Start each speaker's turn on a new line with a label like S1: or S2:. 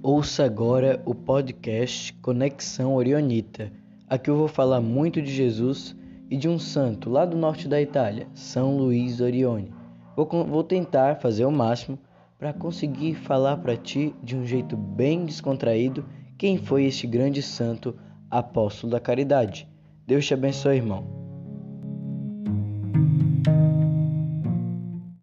S1: Ouça agora o podcast Conexão Orionita. Aqui eu vou falar muito de Jesus e de um santo lá do norte da Itália, São Luís Orione. Vou, vou tentar fazer o máximo para conseguir falar para ti de um jeito bem descontraído quem foi este grande santo apóstolo da caridade. Deus te abençoe, irmão.